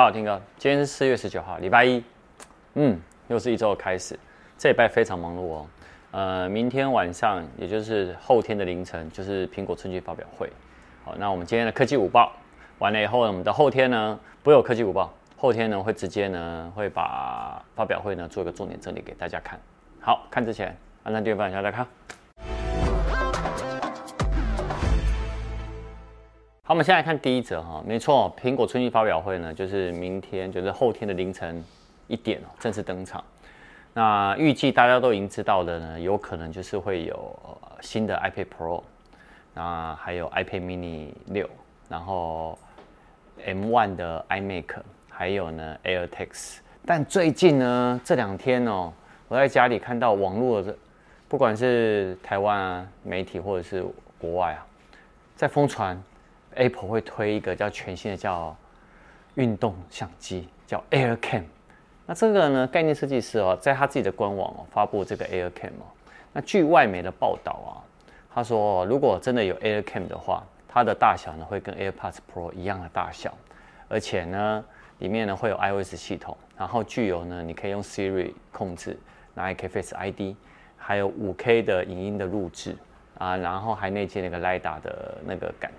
好，听哥，今天是四月十九号，礼拜一，嗯，又是一周的开始，这礼拜非常忙碌哦。呃，明天晚上，也就是后天的凌晨，就是苹果春季发表会。好，那我们今天的科技午报完了以后呢，我们的后天呢，不有科技午报，后天呢会直接呢会把发表会呢做一个重点整理给大家看。好，看之前按赞订阅分享，大家看。好，我们先来看第一则哈，没错，苹果春季发表会呢，就是明天，就是后天的凌晨一点哦，正式登场。那预计大家都已经知道的呢，有可能就是会有新的 iPad Pro，那还有 iPad Mini 六，然后 M1 的 iMac，还有呢 AirTags。但最近呢，这两天哦，我在家里看到网络的，不管是台湾啊媒体或者是国外啊，在疯传。Apple 会推一个叫全新的叫运动相机，叫 Air Cam。那这个呢，概念设计师哦，在他自己的官网哦发布这个 Air Cam 哦。那据外媒的报道啊，他说如果真的有 Air Cam 的话，它的大小呢会跟 AirPods Pro 一样的大小，而且呢里面呢会有 iOS 系统，然后具有呢你可以用 Siri 控制，那也可以 Face ID，还有 5K 的影音的录制啊，然后还内建那个 l i d a 的那个感。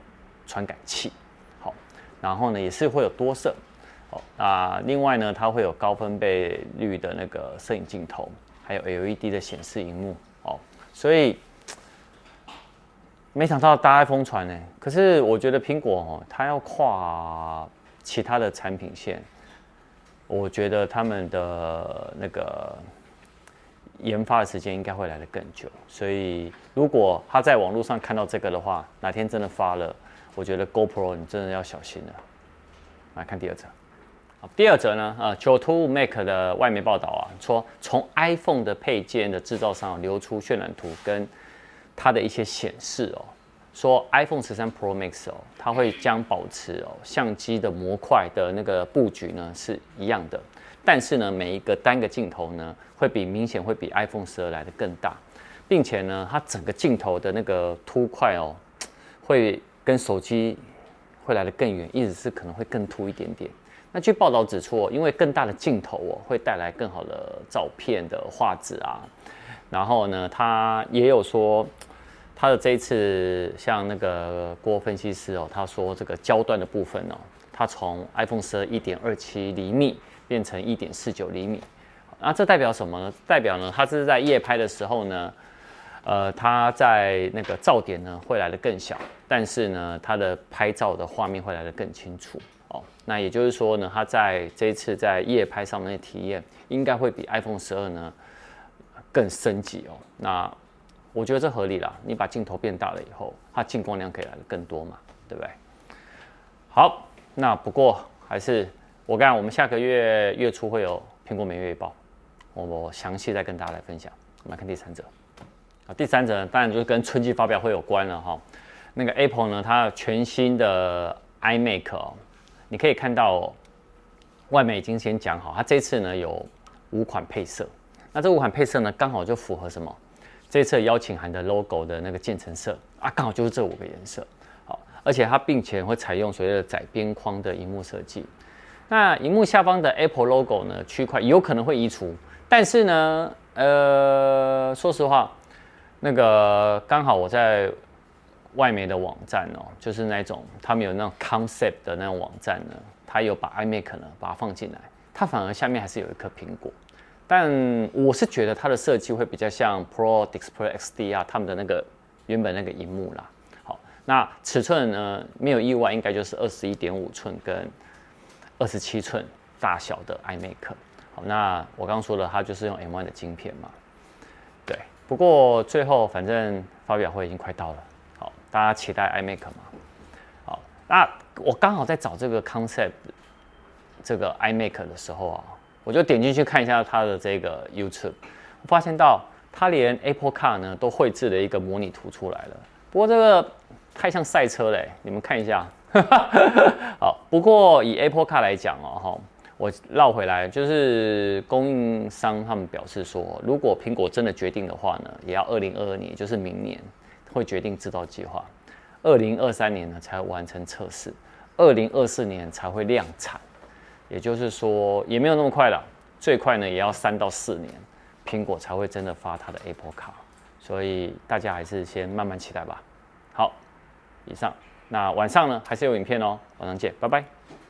传感器，好，然后呢也是会有多色，哦，那另外呢它会有高分贝率的那个摄影镜头，还有 LED 的显示荧幕，哦，所以没想到大家疯传呢。可是我觉得苹果哦，它要跨其他的产品线，我觉得他们的那个研发的时间应该会来得更久。所以如果他在网络上看到这个的话，哪天真的发了。我觉得 GoPro 你真的要小心了。来看第二则，好，第二则呢，呃，9to5 Mac 的外媒报道啊，说从 iPhone 的配件的制造商流出渲染图跟它的一些显示哦，说 iPhone 13 Pro Max 哦，它会将保持哦相机的模块的那个布局呢是一样的，但是呢每一个单个镜头呢会比明显会比 iPhone 12来的更大，并且呢它整个镜头的那个凸块哦会。跟手机会来得更远，意思是可能会更凸一点点。那据报道指出，因为更大的镜头哦，会带来更好的照片的画质啊。然后呢，他也有说，他的这一次像那个郭分析师哦，他说这个焦段的部分哦，他从 iPhone 十二一点二七厘米变成一点四九厘米。那这代表什么呢？代表呢，他是在夜拍的时候呢。呃，它在那个噪点呢会来得更小，但是呢，它的拍照的画面会来得更清楚哦。那也就是说呢，它在这一次在夜拍上面的体验应该会比 iPhone 十二呢更升级哦。那我觉得这合理啦，你把镜头变大了以后，它进光量可以来得更多嘛，对不对？好，那不过还是我看我们下个月月初会有苹果每月报，我我详细再跟大家来分享。我们来看第三者第三者，当然就是跟春季发表会有关了哈。那个 Apple 呢，它全新的 iMac 哦，你可以看到外面已经先讲好，它这次呢有五款配色。那这五款配色呢，刚好就符合什么？这次邀请函的 logo 的那个渐层色啊，刚好就是这五个颜色。好，而且它并且会采用所谓的窄边框的荧幕设计。那荧幕下方的 Apple logo 呢，区块有可能会移除，但是呢，呃，说实话。那个刚好我在外媒的网站哦，就是那种他们有那种 concept 的那种网站呢，他有把 iMac 呢把它放进来，它反而下面还是有一颗苹果，但我是觉得它的设计会比较像 Pro Display XDR 他们的那个原本那个荧幕啦。好，那尺寸呢没有意外，应该就是二十一点五寸跟二十七寸大小的 iMac。好，那我刚刚说了，它就是用 M1 的晶片嘛。不过最后反正发表会已经快到了，好，大家期待 iMac 嘛？好，那我刚好在找这个 concept 这个 iMac 的时候啊，我就点进去看一下它的这个 YouTube，我发现到它连 Apple Car 呢都绘制了一个模拟图出来了。不过这个太像赛车嘞，你们看一下。好，不过以 Apple Car 来讲哦，哈。我绕回来，就是供应商他们表示说，如果苹果真的决定的话呢，也要二零二二年，就是明年会决定制造计划，二零二三年呢才完成测试，二零二四年才会量产。也就是说也没有那么快了，最快呢也要三到四年，苹果才会真的发它的 Apple 卡所以大家还是先慢慢期待吧。好，以上，那晚上呢还是有影片哦，晚上见，拜拜。